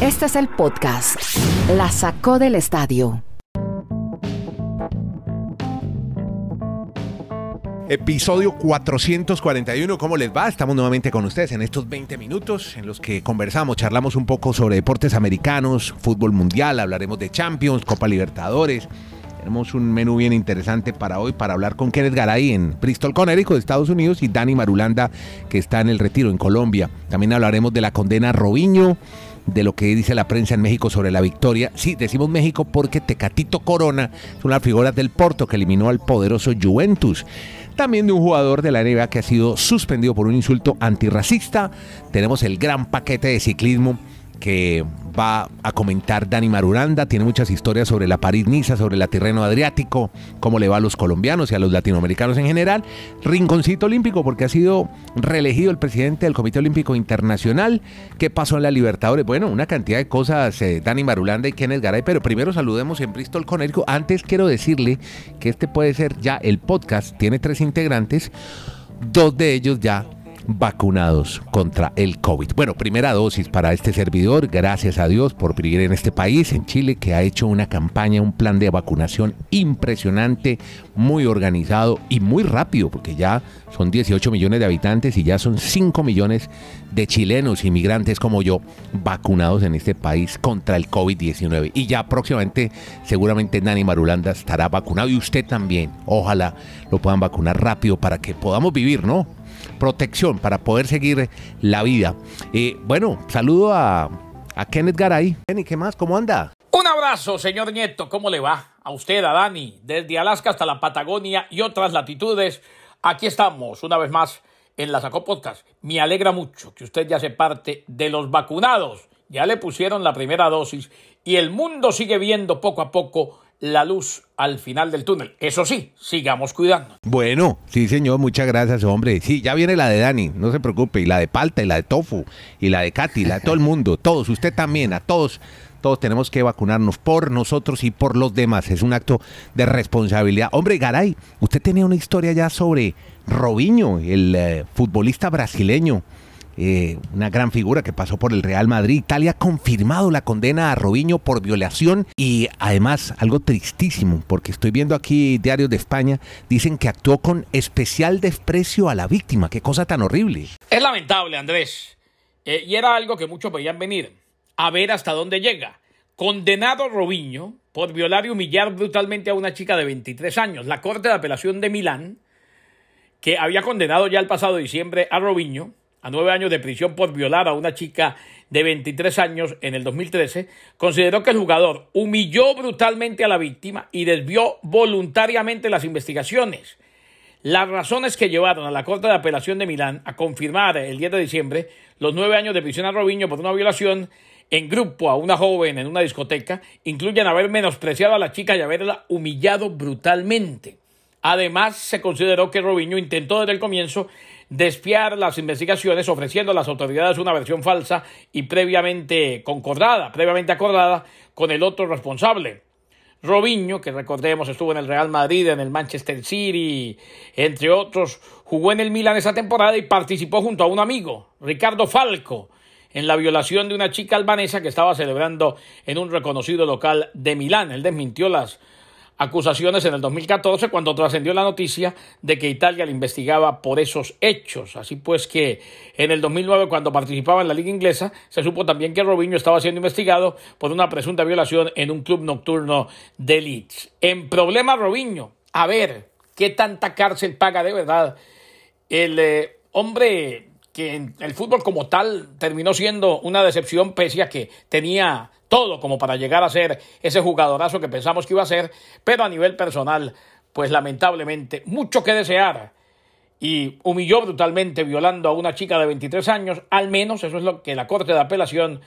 Este es el podcast. La sacó del estadio. Episodio 441, ¿cómo les va? Estamos nuevamente con ustedes en estos 20 minutos en los que conversamos, charlamos un poco sobre deportes americanos, fútbol mundial, hablaremos de Champions, Copa Libertadores. Tenemos un menú bien interesante para hoy para hablar con Kenneth Garay en Bristol, Connecticut, de Estados Unidos, y Dani Marulanda, que está en el retiro en Colombia. También hablaremos de la condena a Robiño, de lo que dice la prensa en México sobre la victoria. Sí, decimos México porque Tecatito Corona es una figura del Porto que eliminó al poderoso Juventus también de un jugador de la NBA que ha sido suspendido por un insulto antirracista. Tenemos el gran paquete de ciclismo que va a comentar Dani Maruranda. Tiene muchas historias sobre la París-Niza, sobre el Tirreno Adriático, cómo le va a los colombianos y a los latinoamericanos en general. Rinconcito Olímpico, porque ha sido reelegido el presidente del Comité Olímpico Internacional. ¿Qué pasó en la Libertadores? Bueno, una cantidad de cosas, eh, Dani Marulanda y Kenneth Garay, pero primero saludemos en Bristol, Connecticut. Antes quiero decirle que este puede ser ya el podcast, tiene tres integrantes, dos de ellos ya vacunados contra el COVID. Bueno, primera dosis para este servidor, gracias a Dios por vivir en este país, en Chile, que ha hecho una campaña, un plan de vacunación impresionante, muy organizado y muy rápido, porque ya son 18 millones de habitantes y ya son 5 millones de chilenos inmigrantes como yo vacunados en este país contra el COVID-19. Y ya próximamente, seguramente Nani Marulanda estará vacunado y usted también. Ojalá lo puedan vacunar rápido para que podamos vivir, ¿no? Protección para poder seguir la vida. Eh, bueno, saludo a, a Kenneth Garay. Kenny, ¿qué más? ¿Cómo anda? Un abrazo, señor Nieto. ¿Cómo le va? A usted, a Dani, desde Alaska hasta la Patagonia y otras latitudes. Aquí estamos, una vez más, en la Sacó Podcast. Me alegra mucho que usted ya se parte de los vacunados. Ya le pusieron la primera dosis y el mundo sigue viendo poco a poco la luz al final del túnel. Eso sí, sigamos cuidando. Bueno, sí, señor, muchas gracias, hombre. Sí, ya viene la de Dani, no se preocupe, y la de Palta, y la de Tofu, y la de Katy, la de todo el mundo, todos, usted también, a todos. Todos tenemos que vacunarnos por nosotros y por los demás. Es un acto de responsabilidad. Hombre, Garay, usted tenía una historia ya sobre Robinho, el eh, futbolista brasileño eh, una gran figura que pasó por el Real Madrid. Italia ha confirmado la condena a Robinho por violación y además algo tristísimo, porque estoy viendo aquí diarios de España, dicen que actuó con especial desprecio a la víctima. Qué cosa tan horrible. Es lamentable, Andrés. Eh, y era algo que muchos veían venir. A ver hasta dónde llega. Condenado Robinho por violar y humillar brutalmente a una chica de 23 años. La Corte de Apelación de Milán, que había condenado ya el pasado diciembre a Robinho, a nueve años de prisión por violar a una chica de 23 años en el 2013, consideró que el jugador humilló brutalmente a la víctima y desvió voluntariamente las investigaciones. Las razones que llevaron a la Corte de Apelación de Milán a confirmar el 10 de diciembre los nueve años de prisión a Robinho por una violación en grupo a una joven en una discoteca incluyen haber menospreciado a la chica y haberla humillado brutalmente. Además, se consideró que Robinho intentó desde el comienzo despiar las investigaciones ofreciendo a las autoridades una versión falsa y previamente concordada, previamente acordada con el otro responsable. Robinho, que recordemos estuvo en el Real Madrid, en el Manchester City, entre otros, jugó en el Milan esa temporada y participó junto a un amigo, Ricardo Falco, en la violación de una chica albanesa que estaba celebrando en un reconocido local de Milán. Él desmintió las acusaciones en el 2014 cuando trascendió la noticia de que Italia le investigaba por esos hechos. Así pues que en el 2009 cuando participaba en la liga inglesa se supo también que Robinho estaba siendo investigado por una presunta violación en un club nocturno de Leeds. En problema Robinho, a ver, ¿qué tanta cárcel paga de verdad el eh, hombre que en el fútbol como tal terminó siendo una decepción pese a que tenía todo como para llegar a ser ese jugadorazo que pensamos que iba a ser, pero a nivel personal, pues lamentablemente, mucho que desear. Y humilló brutalmente violando a una chica de 23 años, al menos eso es lo que la Corte de Apelación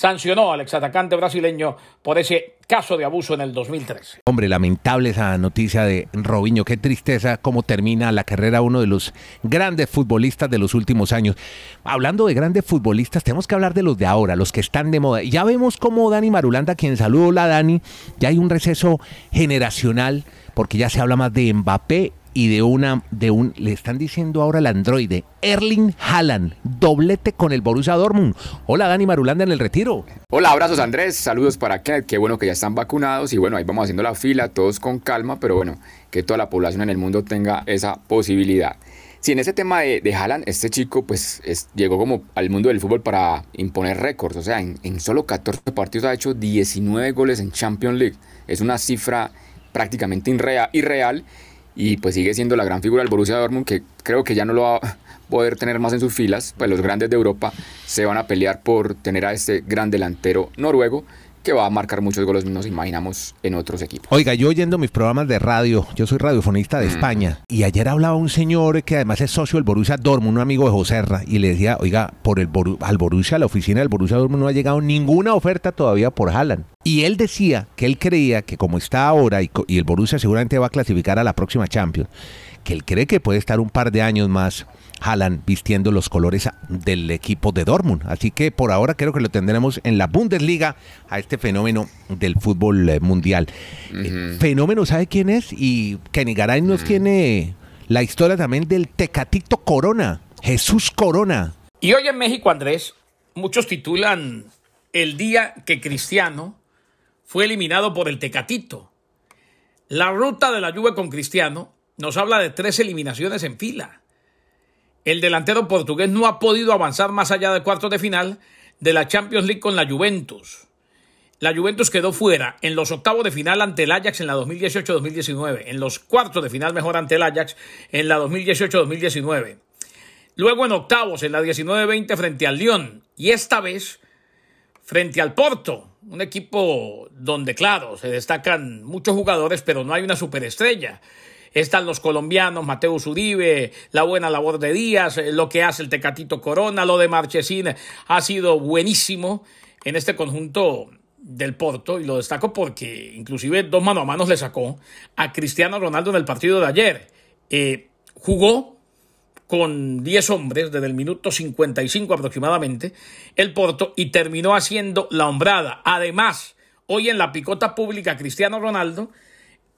sancionó al exatacante brasileño por ese caso de abuso en el 2013. Hombre, lamentable esa noticia de Robinho. Qué tristeza cómo termina la carrera uno de los grandes futbolistas de los últimos años. Hablando de grandes futbolistas, tenemos que hablar de los de ahora, los que están de moda. Ya vemos cómo Dani Marulanda, quien saludó la Dani, ya hay un receso generacional porque ya se habla más de Mbappé y de una de un le están diciendo ahora al androide Erling Haaland, doblete con el Borussia Dortmund. Hola Dani Marulanda en el retiro. Hola, abrazos Andrés, saludos para Kenneth, qué bueno que ya están vacunados y bueno, ahí vamos haciendo la fila, todos con calma, pero bueno, que toda la población en el mundo tenga esa posibilidad. Si en ese tema de, Haaland, este chico pues llegó como al mundo del fútbol para imponer récords, o sea, en, en solo 14 partidos ha hecho 19 goles en Champions League, es una cifra prácticamente irreal y pues sigue siendo la gran figura del Borussia Dortmund que creo que ya no lo va a poder tener más en sus filas, pues los grandes de Europa se van a pelear por tener a este gran delantero noruego que va a marcar muchos goles, nos imaginamos, en otros equipos. Oiga, yo oyendo mis programas de radio, yo soy radiofonista de mm. España, y ayer hablaba un señor que además es socio del Borussia Dortmund, un amigo de Joserra, y le decía, oiga, por el al Borussia, a la oficina del Borussia Dortmund no ha llegado ninguna oferta todavía por Haaland. Y él decía que él creía que como está ahora y, y el Borussia seguramente va a clasificar a la próxima Champions, que él cree que puede estar un par de años más Haaland vistiendo los colores del equipo de Dortmund. Así que por ahora creo que lo tendremos en la Bundesliga a este fenómeno del fútbol eh, mundial. Eh, fenómeno, ¿sabe quién es? Y Kenny Garay nos tiene la historia también del Tecatito Corona, Jesús Corona. Y hoy en México, Andrés, muchos titulan el día que Cristiano fue eliminado por el Tecatito. La ruta de la lluvia con Cristiano nos habla de tres eliminaciones en fila. El delantero portugués no ha podido avanzar más allá del cuarto de final de la Champions League con la Juventus. La Juventus quedó fuera en los octavos de final ante el Ajax en la 2018-2019, en los cuartos de final mejor ante el Ajax en la 2018-2019. Luego en octavos en la 19-20 frente al Lyon y esta vez frente al Porto, un equipo donde claro, se destacan muchos jugadores pero no hay una superestrella. Están los colombianos, Mateo Uribe, la buena labor de Díaz, eh, lo que hace el Tecatito Corona, lo de Marchesín ha sido buenísimo en este conjunto del Porto y lo destaco porque inclusive dos mano a manos le sacó a Cristiano Ronaldo en el partido de ayer. Eh, jugó con 10 hombres desde el minuto 55 aproximadamente el Porto y terminó haciendo la hombrada. Además, hoy en la picota pública Cristiano Ronaldo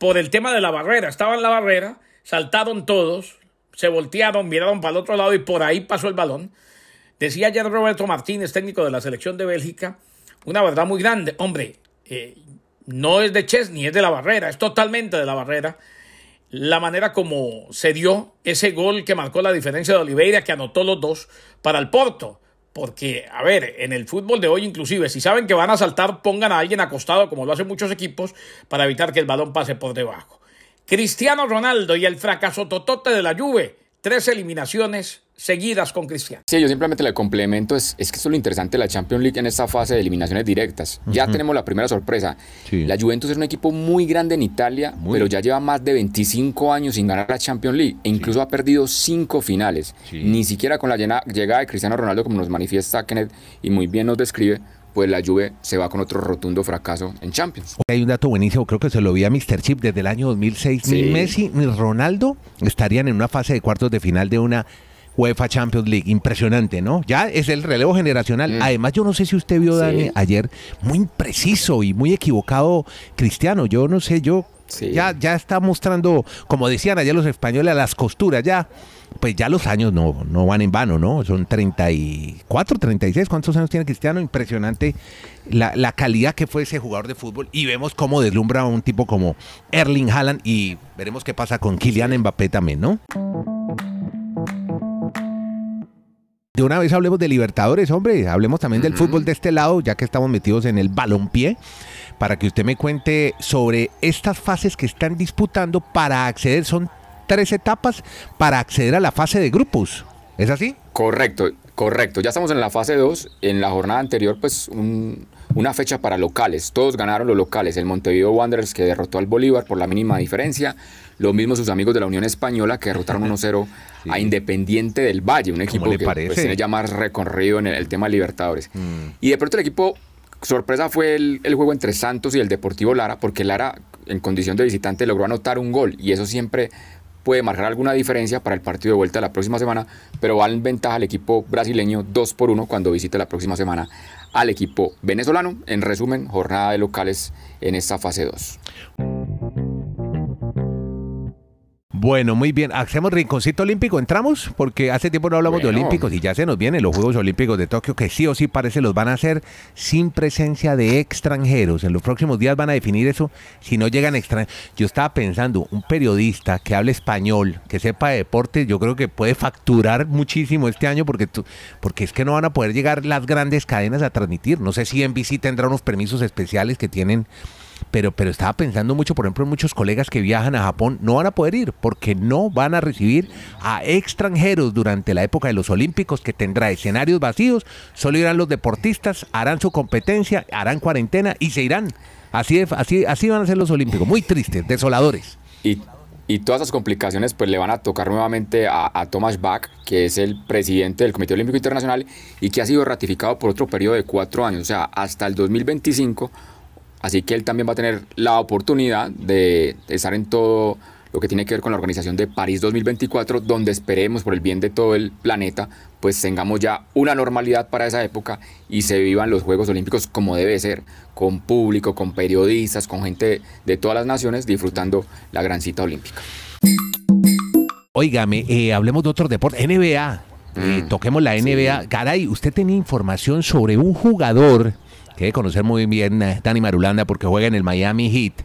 por el tema de la barrera. Estaba en la barrera, saltaron todos, se voltearon, miraron para el otro lado y por ahí pasó el balón. Decía ayer Roberto Martínez, técnico de la selección de Bélgica, una verdad muy grande. Hombre, eh, no es de Chesney, es de la barrera, es totalmente de la barrera. La manera como se dio ese gol que marcó la diferencia de Oliveira, que anotó los dos para el Porto. Porque, a ver, en el fútbol de hoy inclusive, si saben que van a saltar, pongan a alguien acostado, como lo hacen muchos equipos, para evitar que el balón pase por debajo. Cristiano Ronaldo y el fracaso totote de la Juve, tres eliminaciones seguidas con Cristiano. Sí, yo simplemente le complemento, es, es que eso es lo interesante de la Champions League en esta fase de eliminaciones directas. Ya tenemos la primera sorpresa. La Juventus es un equipo muy grande en Italia, pero ya lleva más de 25 años sin ganar la Champions League e incluso ha perdido cinco finales. Ni siquiera con la llegada de Cristiano Ronaldo, como nos manifiesta Kenneth y muy bien nos describe, pues la Juve se va con otro rotundo fracaso en Champions. Hay un dato buenísimo, creo que se lo vi a Mr. Chip desde el año 2006. Ni Messi ni Ronaldo estarían en una fase de cuartos de final de una UEFA Champions League. Impresionante, ¿no? Ya es el relevo generacional. Mm. Además, yo no sé si usted vio, Dani, ayer, muy impreciso y muy equivocado Cristiano. Yo no sé, yo ya, ya está mostrando, como decían ayer los españoles, a las costuras. Ya, pues ya los años no, no van en vano, ¿no? Son 34, 36. ¿Cuántos años tiene Cristiano? Impresionante la, la calidad que fue ese jugador de fútbol. Y vemos cómo deslumbra a un tipo como Erling Haaland. Y veremos qué pasa con Kylian Mbappé también, ¿no? De una vez hablemos de Libertadores, hombre, hablemos también del fútbol de este lado, ya que estamos metidos en el balompié, para que usted me cuente sobre estas fases que están disputando para acceder, son tres etapas para acceder a la fase de grupos. ¿Es así? Correcto, correcto. Ya estamos en la fase 2. En la jornada anterior, pues una fecha para locales. Todos ganaron los locales. El Montevideo Wanderers que derrotó al Bolívar por la mínima diferencia. Lo mismo sus amigos de la Unión Española que derrotaron 1-0 a Independiente del Valle, un equipo que pues, tiene ya más recorrido en el, tema Libertadores. Mm. Y de pronto el equipo, sorpresa fue el, juego entre Santos y el Deportivo Lara, porque Lara en condición de visitante logró anotar un gol y eso siempre puede marcar alguna diferencia para el partido de vuelta la próxima semana, pero va en ventaja al equipo brasileño 2 por 1 cuando visite la próxima semana al equipo venezolano. En resumen, jornada de locales en esta fase 2. Bueno, muy bien. Hacemos rinconcito olímpico. ¿Entramos? Porque hace tiempo no hablamos de olímpicos y ya se nos vienen los Juegos Olímpicos de Tokio que sí o sí parece los van a hacer sin presencia de extranjeros. En los próximos días van a definir eso si no llegan extranjeros. Yo estaba pensando, un periodista que hable español, que sepa de deporte, yo creo que puede facturar muchísimo este año porque, tú- porque es que no van a poder llegar las grandes cadenas a transmitir. No sé si NBC tendrá unos permisos especiales que tienen pero, pero estaba pensando mucho, por ejemplo, en muchos colegas que viajan a Japón no van a poder ir porque no van a recibir a extranjeros durante la época de los Olímpicos que tendrá escenarios vacíos, solo irán los deportistas, harán su competencia, harán cuarentena y se irán. Así, así, así van a ser los Olímpicos, muy tristes, desoladores. Y, y todas esas complicaciones pues le van a tocar nuevamente a, a Thomas Bach, que es el presidente del Comité Olímpico Internacional y que ha sido ratificado por otro periodo de cuatro años, o sea, hasta el 2025. Así que él también va a tener la oportunidad de estar en todo lo que tiene que ver con la organización de París 2024, donde esperemos por el bien de todo el planeta, pues tengamos ya una normalidad para esa época y se vivan los Juegos Olímpicos como debe ser, con público, con periodistas, con gente de todas las naciones disfrutando la gran cita olímpica. Óigame, eh, hablemos de otro deporte, NBA. Eh, Mm, toquemos la NBA. Caray, usted tenía información sobre un jugador que debe conocer muy bien Dani Marulanda porque juega en el Miami Heat,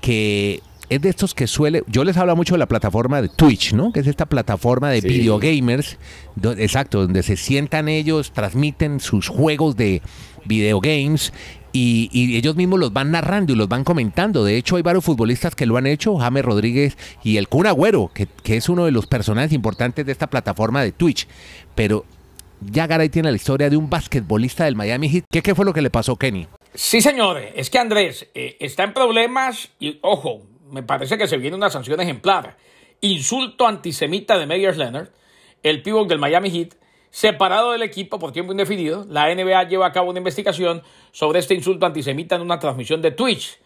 que es de estos que suele. Yo les hablo mucho de la plataforma de Twitch, ¿no? Que es esta plataforma de Sí. videogamers. do- exacto, donde se sientan ellos, transmiten sus juegos de videogames. Y, y ellos mismos los van narrando y los van comentando. De hecho, hay varios futbolistas que lo han hecho, James Rodríguez y el Kun Agüero, que, que es uno de los personajes importantes de esta plataforma de Twitch. Pero ya Garay tiene la historia de un basquetbolista del Miami Heat. ¿Qué, fue lo que le pasó, Kenny? Sí, señores, es que Andrés eh, está en problemas y, ojo, me parece que se viene una sanción ejemplar. Insulto antisemita de Meyers Leonard, el pívot del Miami Heat, separado del equipo por tiempo indefinido. La NBA lleva a cabo una investigación sobre este insulto antisemita en una transmisión de Twitch.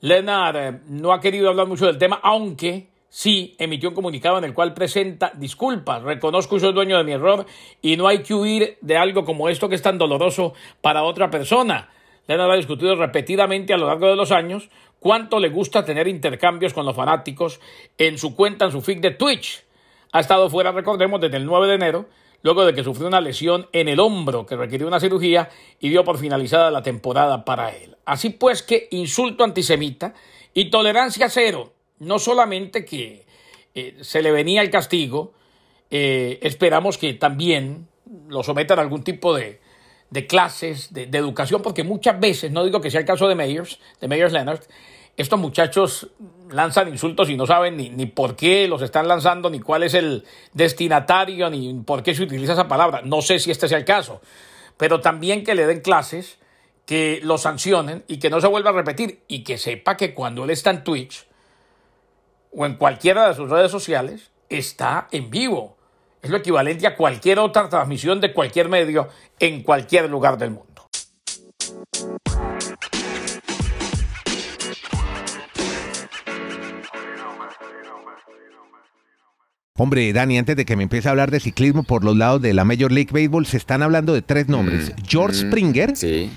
Leonard eh, no ha querido hablar mucho del tema, aunque sí emitió un comunicado en el cual presenta disculpas. Reconozco que soy dueño de mi error y no hay que huir de algo como esto que es tan doloroso para otra persona. Leonard ha discutido repetidamente a lo largo de los años cuánto le gusta tener intercambios con los fanáticos en su cuenta, en su feed de Twitch. Ha estado fuera, recordemos, desde el 9 de enero, luego de que sufrió una lesión en el hombro que requirió una cirugía y dio por finalizada la temporada para él. Así pues que insulto antisemita y tolerancia cero. No solamente que eh, se le venía el castigo, eh, esperamos que también lo sometan a algún tipo de, de clases, de, educación, porque muchas veces, no digo que sea el caso de Meyers, de Meyers Leonard, estos muchachos lanzan insultos y no saben ni, ni por qué los están lanzando, ni cuál es el destinatario, ni por qué se utiliza esa palabra. No sé si este sea el caso, pero también que le den clases, que lo sancionen y que no se vuelva a repetir y que sepa que cuando él está en Twitch o en cualquiera de sus redes sociales, está en vivo. Es lo equivalente a cualquier otra transmisión de cualquier medio en cualquier lugar del mundo. Hombre, Dani, antes de que me empiece a hablar de ciclismo por los lados de la Major League Baseball, se están hablando de tres nombres. George Springer, Sí.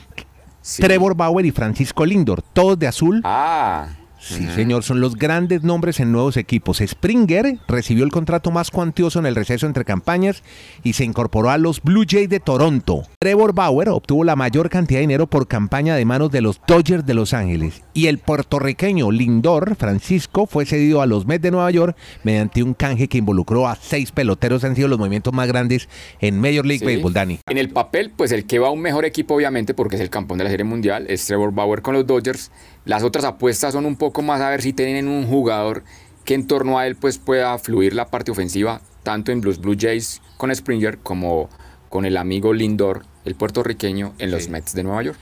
sí. Trevor Bauer y Francisco Lindor, todos de azul. Ah, Sí, señor, son los grandes nombres en nuevos equipos. Springer recibió el contrato más cuantioso en el receso entre campañas y se incorporó a los Blue Jays de Toronto. Trevor Bauer obtuvo la mayor cantidad de dinero por campaña de manos de los Dodgers de Los Ángeles. Y el puertorriqueño Lindor Francisco fue cedido a los Mets de Nueva York mediante un canje que involucró a seis peloteros. Han sido los movimientos más grandes en Major League Sí. Baseball, Dani. En el papel, pues el que va a un mejor equipo, obviamente, porque es el campeón de la Serie Mundial, es Trevor Bauer con los Dodgers. Las otras apuestas son un poco más a ver si tienen un jugador que en torno a él pues pueda fluir la parte ofensiva, tanto en los Blue Jays con Springer como con el amigo Lindor, el puertorriqueño, en los Mets de Nueva York.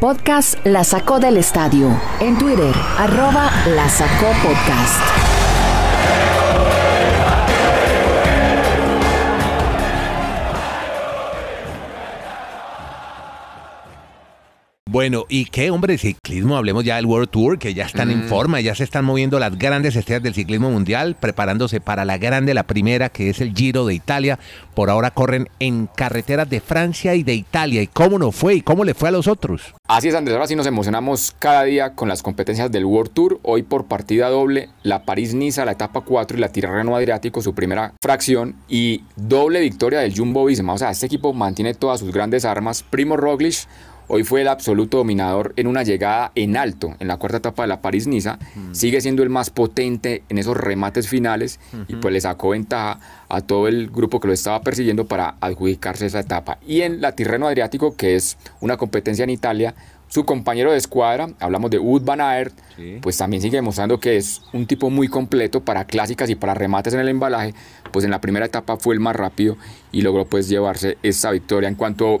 Podcast La Sacó del Estadio. En Twitter, arroba La Sacó Podcast. Bueno, ¿y qué, hombre, ciclismo? Hablemos ya del World Tour, que ya están en Mm. forma, ya se están moviendo las grandes estrellas del ciclismo mundial, preparándose para la grande, la primera, que es el Giro de Italia. Por ahora corren en carreteras de Francia y de Italia. ¿Y cómo nos fue? ¿Y cómo le fue a los otros? Así es, Andrés. Ahora sí nos emocionamos cada día con las competencias del World Tour. Hoy por partida doble, la París-Niza, la etapa 4 y la Tirreno Adriático, su primera fracción. Y doble victoria del Jumbo Visma. O sea, este equipo mantiene todas sus grandes armas. Primo Roglic Hoy fue el absoluto dominador en una llegada en alto en la cuarta etapa de la París-Niza. Sigue siendo el más potente en esos remates finales y pues le sacó ventaja a todo el grupo que lo estaba persiguiendo para adjudicarse esa etapa. Y en la Tirreno Adriático, que es una competencia en Italia, su compañero de escuadra, hablamos de Wood Van Aert, Sí. pues también sigue demostrando que es un tipo muy completo para clásicas y para remates en el embalaje. Pues en la primera etapa fue el más rápido y logró pues llevarse esa victoria. En cuanto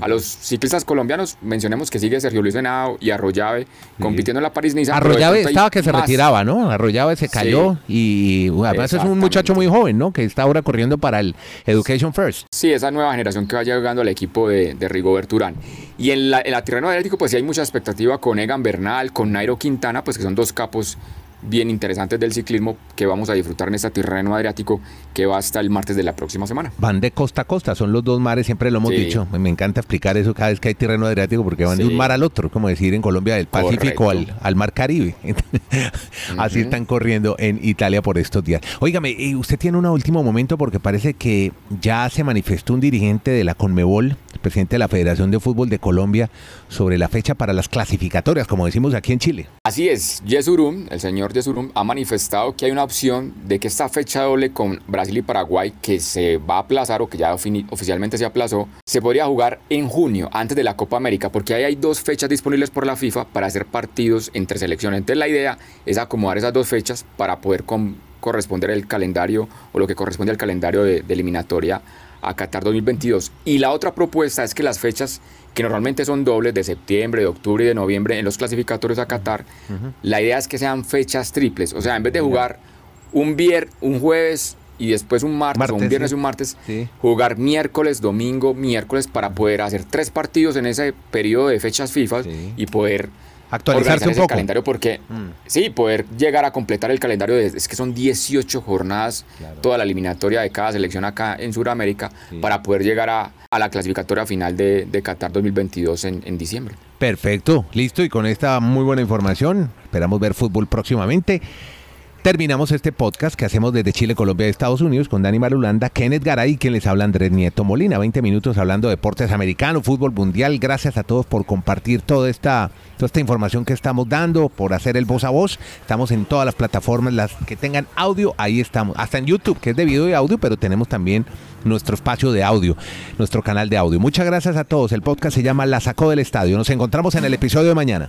a los ciclistas colombianos, mencionemos que sigue Sergio Luis Henao y Arroyave compitiendo en la París-Niza. Arroyave estaba que se más. retiraba, ¿no? Arroyave se cayó y bueno, además es un muchacho muy joven, ¿no? Que está ahora corriendo para el Education First. Sí, esa nueva generación que va llegando al equipo de, de Rigobert Urán. Y en la, en la Tirreno Adriático, pues sí hay mucha expectativa con Egan Bernal, con Nairo Quintana, pues que son dos capos bien interesantes del ciclismo que vamos a disfrutar en esta Tirreno Adriático que va hasta el martes de la próxima semana. Van de costa a costa, son los dos mares, siempre lo hemos Sí. dicho. Me encanta explicar eso cada vez que hay terreno adriático porque van de un mar al otro, como decir en Colombia del Pacífico al, al mar Caribe. Así están corriendo en Italia por estos días. Óigame, y usted tiene un último momento porque parece que ya se manifestó un dirigente de la Conmebol, presidente de la Federación de Fútbol de Colombia, sobre la fecha para las clasificatorias, como decimos aquí en Chile. Así es, Yesurum, el señor Yesurum, ha manifestado que hay una opción de que esta fecha doble con Brasil y Paraguay, que se va a aplazar o que ya oficialmente se aplazó, se podría jugar en junio, antes de la Copa América, porque ahí hay dos fechas disponibles por la FIFA para hacer partidos entre selecciones. Entonces la idea es acomodar esas dos fechas para poder corresponder el calendario o lo que corresponde al calendario de eliminatoria a Qatar 2022. Y la otra propuesta es que las fechas que normalmente son dobles de septiembre, de octubre y de noviembre en los clasificatorios a Qatar, la idea es que sean fechas triples. O sea, en vez de jugar un vier, un jueves y después un martes, o un viernes sí. y un martes, Sí. jugar miércoles, domingo, miércoles para poder hacer tres partidos en ese periodo de fechas FIFA Sí. y poder Actualizarse un poco. calendario porque Mm. sí, poder llegar a completar el calendario de, es que son 18 jornadas Claro. toda la eliminatoria de cada selección acá en Sudamérica Sí. para poder llegar a, a la clasificatoria final de, de Qatar 2022 en, en diciembre. Perfecto, listo. Y con esta muy buena información, esperamos ver fútbol próximamente. Terminamos este podcast que hacemos desde Chile, Colombia y Estados Unidos con Dani Marulanda, Kenneth Garay quien les habla Andrés Nieto Molina. 20 minutos hablando de deportes americanos, fútbol mundial. Gracias a todos por compartir toda esta, toda esta información que estamos dando, por hacer el voz a voz. Estamos en todas las plataformas, las que tengan audio, ahí estamos. Hasta en YouTube, que es de video y audio, pero tenemos también nuestro espacio de audio, nuestro canal de audio. Muchas gracias a todos. El podcast se llama La Sacó del Estadio. Nos encontramos en el episodio de mañana.